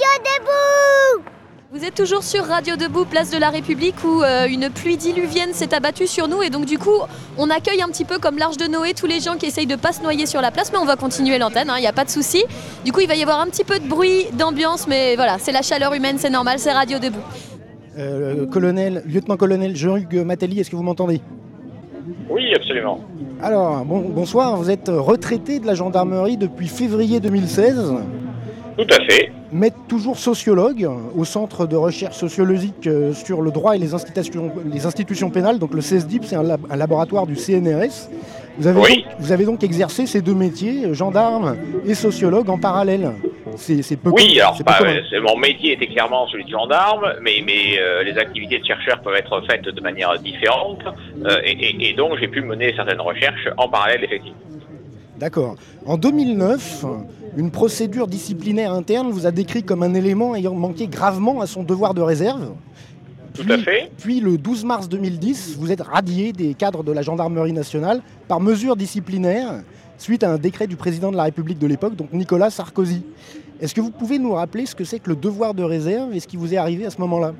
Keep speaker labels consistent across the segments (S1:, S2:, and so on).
S1: Radio Debout
S2: Vous êtes toujours sur Radio Debout, place de la République, où euh, une pluie diluvienne s'est abattue sur nous. Et donc, du coup, on accueille un petit peu comme l'Arche de Noé tous les gens qui essayent de pas se noyer sur la place. Mais on va continuer l'antenne, il n'y a pas de souci. Du coup, il va y avoir un petit peu de bruit, d'ambiance. Mais voilà, c'est la chaleur humaine, c'est normal, c'est Radio Debout.
S3: Euh, colonel, lieutenant-colonel Jean-Hugues Matelli, est-ce que vous m'entendez?
S4: Oui, absolument.
S3: Alors, bon- bonsoir, vous êtes retraité de la gendarmerie depuis février 2016,
S4: Tout à fait.
S3: Mais toujours sociologue au Centre de recherche sociologique euh, sur le droit et les institutions, les institutions pénales, donc le CESDIP, c'est un, lab- un laboratoire du CNRS. Vous avez,
S4: Oui.
S3: donc, vous avez donc exercé ces deux métiers, euh, gendarme et sociologue, en parallèle. C'est peu
S4: Oui, alors
S3: peu
S4: euh, c'est- mon métier était clairement celui de gendarme, mais, mais euh, les activités de chercheur peuvent être faites de manière différente, euh, et, et- et donc j'ai pu mener certaines recherches en parallèle, effectivement.
S3: D'accord. En 2009, une procédure disciplinaire interne vous a décrit comme un élément ayant manqué gravement à son devoir de réserve.
S4: Tout à fait.
S3: Puis le 12 mars 2010, vous êtes radié des cadres de la gendarmerie nationale par mesure disciplinaire suite à un décret du président de la République de l'époque, donc Nicolas Sarkozy. Est-ce que vous pouvez nous rappeler ce que c'est que le devoir de réserve et ce qui vous est arrivé à ce moment-là?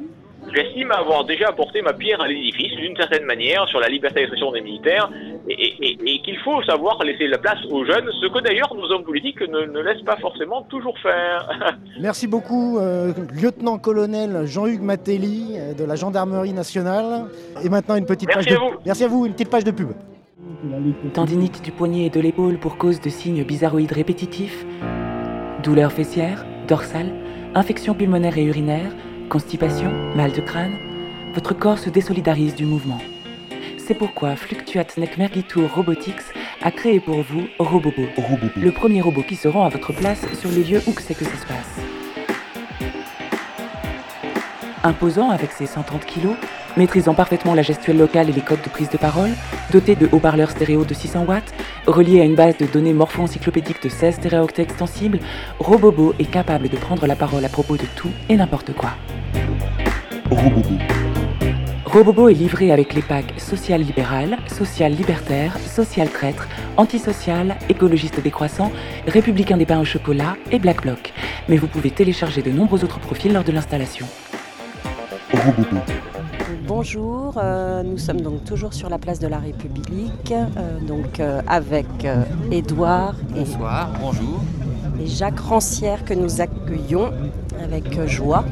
S4: J'estime avoir déjà apporté ma pierre à l'édifice, d'une certaine manière, sur la liberté d'expression des militaires, et, et- et- et qu'il faut savoir laisser la place aux jeunes, ce que d'ailleurs nos hommes politiques ne, ne laissent pas forcément toujours faire.
S3: Merci beaucoup, euh, lieutenant-colonel Jean-Hugues Matelli euh, de la gendarmerie nationale. Et maintenant une petite
S4: Merci
S3: page
S4: à
S3: de...
S4: vous.
S3: Merci à vous, une petite page de pub.
S5: Tendinite du poignet et de l'épaule pour cause de signes bizarroïdes répétitifs, douleurs fessières, dorsales, infections pulmonaires et urinaires, constipation, mal de crâne, votre corps se désolidarise du mouvement. C'est pourquoi Fluctuate Necmergitur Robotics a créé pour vous Robobo, le premier robot qui se rend à votre place sur les lieux où que c'est que ça se passe. Imposant avec ses 130 kilos, maîtrisant parfaitement la gestuelle locale et les codes de prise de parole, doté de haut-parleurs stéréo de 600 watts, relié à une base de données morpho-encyclopédique de 16 stéréoctets extensibles, Robobo est capable de prendre la parole à propos de tout et n'importe quoi. Robobo est livré avec les packs social libéral, social libertaire, social traître, antisocial, écologiste décroissant, républicain des pains au chocolat et black bloc. Mais vous pouvez télécharger de nombreux autres profils lors de l'installation.
S6: Bonjour, euh, nous sommes donc toujours sur la place de la République, euh, donc euh, avec euh, Édouard et,
S7: Bonsoir, bonjour.
S6: et Jacques Rancière que nous accueillons avec joie.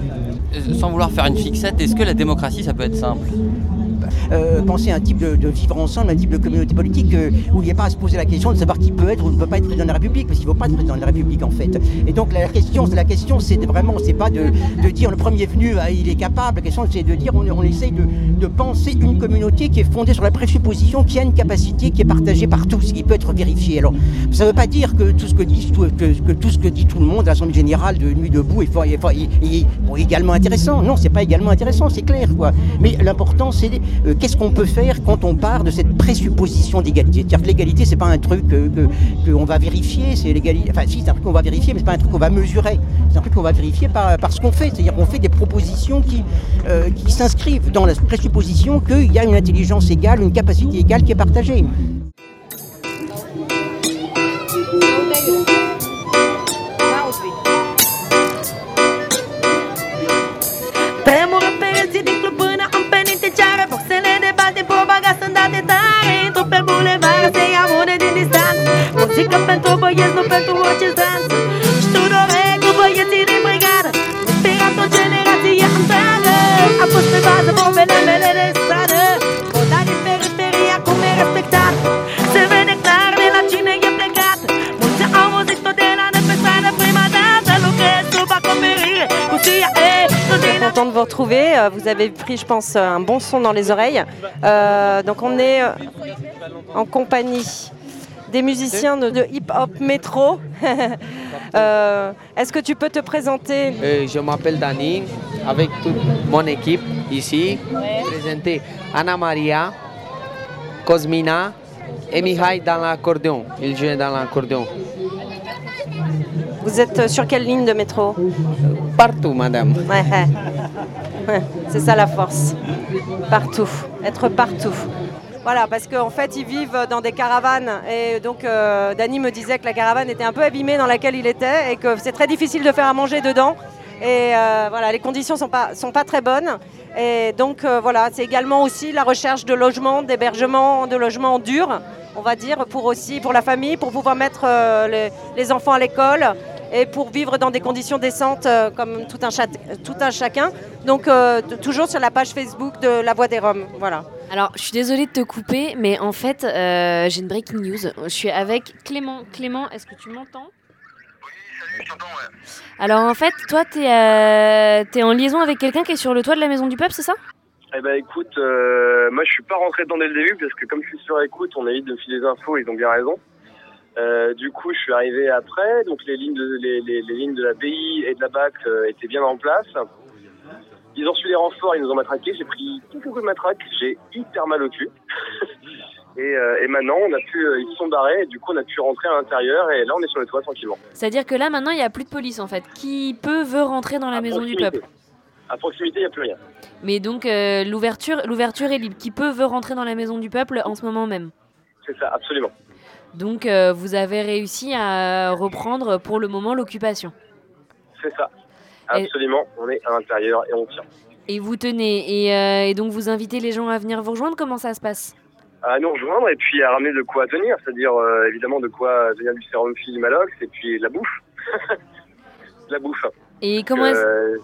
S7: Euh, Sans vouloir faire une fixette, est-ce que la démocratie ça peut être simple?
S8: Euh, penser un type de, vivre ensemble, un type de communauté politique euh, où il n'y a pas à se poser la question de savoir qui peut être ou ne peut pas être président de la République, parce qu'il ne faut pas être président de la République en fait. Et donc la question, la question c'est vraiment, c'est pas de, dire le premier venu, ah, il est capable. La question c'est de dire on, essaye de, de penser une communauté qui est fondée sur la présupposition qu'il y a une capacité qui est partagée par tous, qui peut être vérifiée. Alors ça ne veut pas dire que tout ce que dit tout, que, tout ce que dit tout le monde à l'Assemblée générale de Nuit debout est, également intéressant. Non, c'est pas également intéressant, c'est clair quoi. Mais l'important c'est euh, qu'est-ce qu'on peut faire quand on part de cette présupposition d'égalité? C'est-à-dire que l'égalité c'est pas un truc que, qu'on va vérifier, c'est l'égalité. Enfin c'est un truc qu'on va vérifier, mais c'est pas un truc qu'on va mesurer. C'est un truc qu'on va vérifier par, par ce qu'on fait. C'est-à-dire qu'on fait des propositions qui, euh, qui s'inscrivent dans la présupposition qu'il y a une intelligence égale, une capacité égale qui est partagée.
S9: Muzică pentru băieți, nu pentru orice danță Știu doresc cu băieții din brigadă Inspirat o generație întreagă A fost pe bază bombele mele de stradă Moda din periferie acum e respectat Se vede clar de la cine e plecat Mulți au auzit-o de la de pe stradă Prima dată lucrez sub acoperire Cu CIA
S6: Très content de vous retrouver. Euh, Vous avez pris, je pense, un bon son dans les oreilles. Euh, donc on est euh, en compagnie des musiciens de, de hip-hop métro. Euh, Est-ce que tu peux te présenter?
S10: Euh, je m'appelle Dani, avec toute mon équipe ici. Présenter Anna Maria, Cosmina et Mihai dans l'accordéon. Il joue dans l'accordéon.
S6: Vous êtes euh, sur quelle ligne de métro?
S10: Partout, madame.
S6: Ouais, ouais. Ouais, c'est ça la force. Partout, être partout. Voilà, parce qu'en fait, ils vivent dans des caravanes. Et donc, euh, Dany me disait que la caravane était un peu abîmée dans laquelle il était et que c'est très difficile de faire à manger dedans. Et euh, voilà, les conditions ne sont pas, sont pas très bonnes. Et donc euh, voilà, c'est également aussi la recherche de logements, d'hébergements, de logements durs, on va dire, pour aussi pour la famille, pour pouvoir mettre euh, les, enfants à l'école et pour vivre dans des conditions décentes comme tout un, chacun. Donc toujours sur la page Facebook de La Voix des Roms. Voilà.
S1: Alors, je suis désolée de te couper, mais en fait, euh, j'ai une breaking news. Je suis avec Clément. Clément, est-ce que tu m'entends? Alors, en fait, toi, t'es es en liaison avec quelqu'un qui est sur le toit de la maison du peuple, c'est ça?
S11: Eh ben écoute, euh, moi je suis pas rentré dedans dès le début parce que comme je suis sur écoute, on évite de me filer des infos, ils ont bien raison. Euh, du coup, je suis arrivé après, donc les lignes de, les, les- les lignes de la BI et de la BAC euh, étaient bien en place. Ils ont reçu les renforts, ils nous ont matraqués, j'ai pris tout beaucoup de matraques, j'ai hyper mal au cul. et, euh, et maintenant, on a pu, euh, ils se sont barrés, et du coup on a pu rentrer à l'intérieur et là on est sur le toit tranquillement.
S1: C'est-à-dire que là, maintenant, il n'y a plus de police, en fait. Qui peut, veut rentrer dans la maison du peuple?
S11: À proximité, il n'y a plus rien.
S1: Mais donc, euh, l'ouverture l'ouverture est libre. Qui peut, veut rentrer dans la maison du peuple en ce moment même?
S11: C'est ça, absolument.
S1: Donc, vous avez réussi à reprendre pour le moment l'occupation.
S11: C'est ça. Absolument, on est à l'intérieur et on tient.
S1: Et vous tenez. Et, euh, et donc, vous invitez les gens à venir vous rejoindre Comment ça se passe?
S11: À nous rejoindre et puis à ramener de quoi tenir, c'est-à-dire euh, évidemment de quoi tenir du sérum du malox et puis de la bouffe. De la bouffe.
S1: Et comment est-ce
S11: Euh,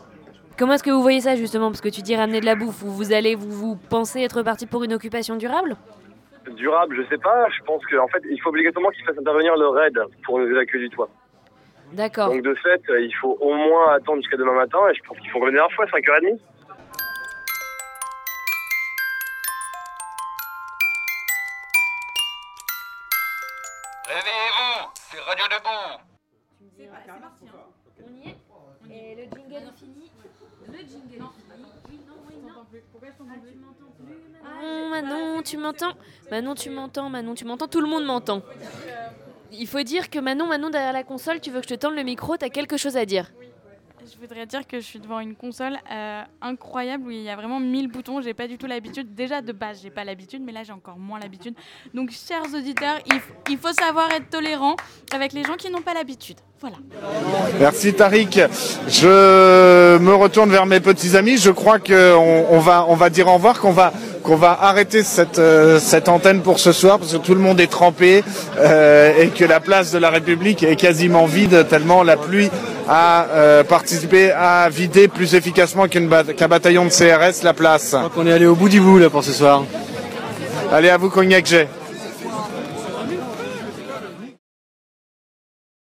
S1: comment est-ce que vous voyez ça, justement? Parce que tu dis ramener de la bouffe. Vous, vous allez, vous, vous pensez être parti pour une occupation durable?
S11: Durable, je sais pas, je pense qu'en fait il faut obligatoirement qu'ils fassent intervenir le RAID pour nous évacuer du toit.
S1: D'accord.
S11: Donc de fait, euh, il faut au moins attendre jusqu'à demain matin et je pense qu'ils font comme la dernière fois, 5h30.
S12: Réveillez-vous, c'est Radio Debout.
S1: Et le jingle est fini. Le jingle est fini. non, oui, non. Ah, Manon, tu m'entends Manon, tu m'entends Manon, tu m'entends Tout le monde m'entend. Il faut dire que Manon, Manon, derrière la console, tu veux que je te tende le micro, t'as quelque chose à dire.
S13: Je voudrais dire que je suis devant une console euh, incroyable où il y a vraiment 1000 boutons. J'ai pas du tout l'habitude. Déjà de base, j'ai pas l'habitude, mais là j'ai encore moins l'habitude. Donc, chers auditeurs, il faut savoir être tolérant avec les gens qui n'ont pas l'habitude. Voilà.
S14: Merci Tariq. Je me retourne vers mes petits amis. Je crois qu'on on va, on va dire au revoir, qu'on va, qu'on va arrêter cette, euh, cette antenne pour ce soir parce que tout le monde est trempé euh, et que la place de la République est quasiment vide tellement la pluie a euh, participé à vider plus efficacement ba- qu'un bataillon de CRS la place.
S15: On est allé au bout du bout là pour ce soir.
S14: Allez à vous Cognac J.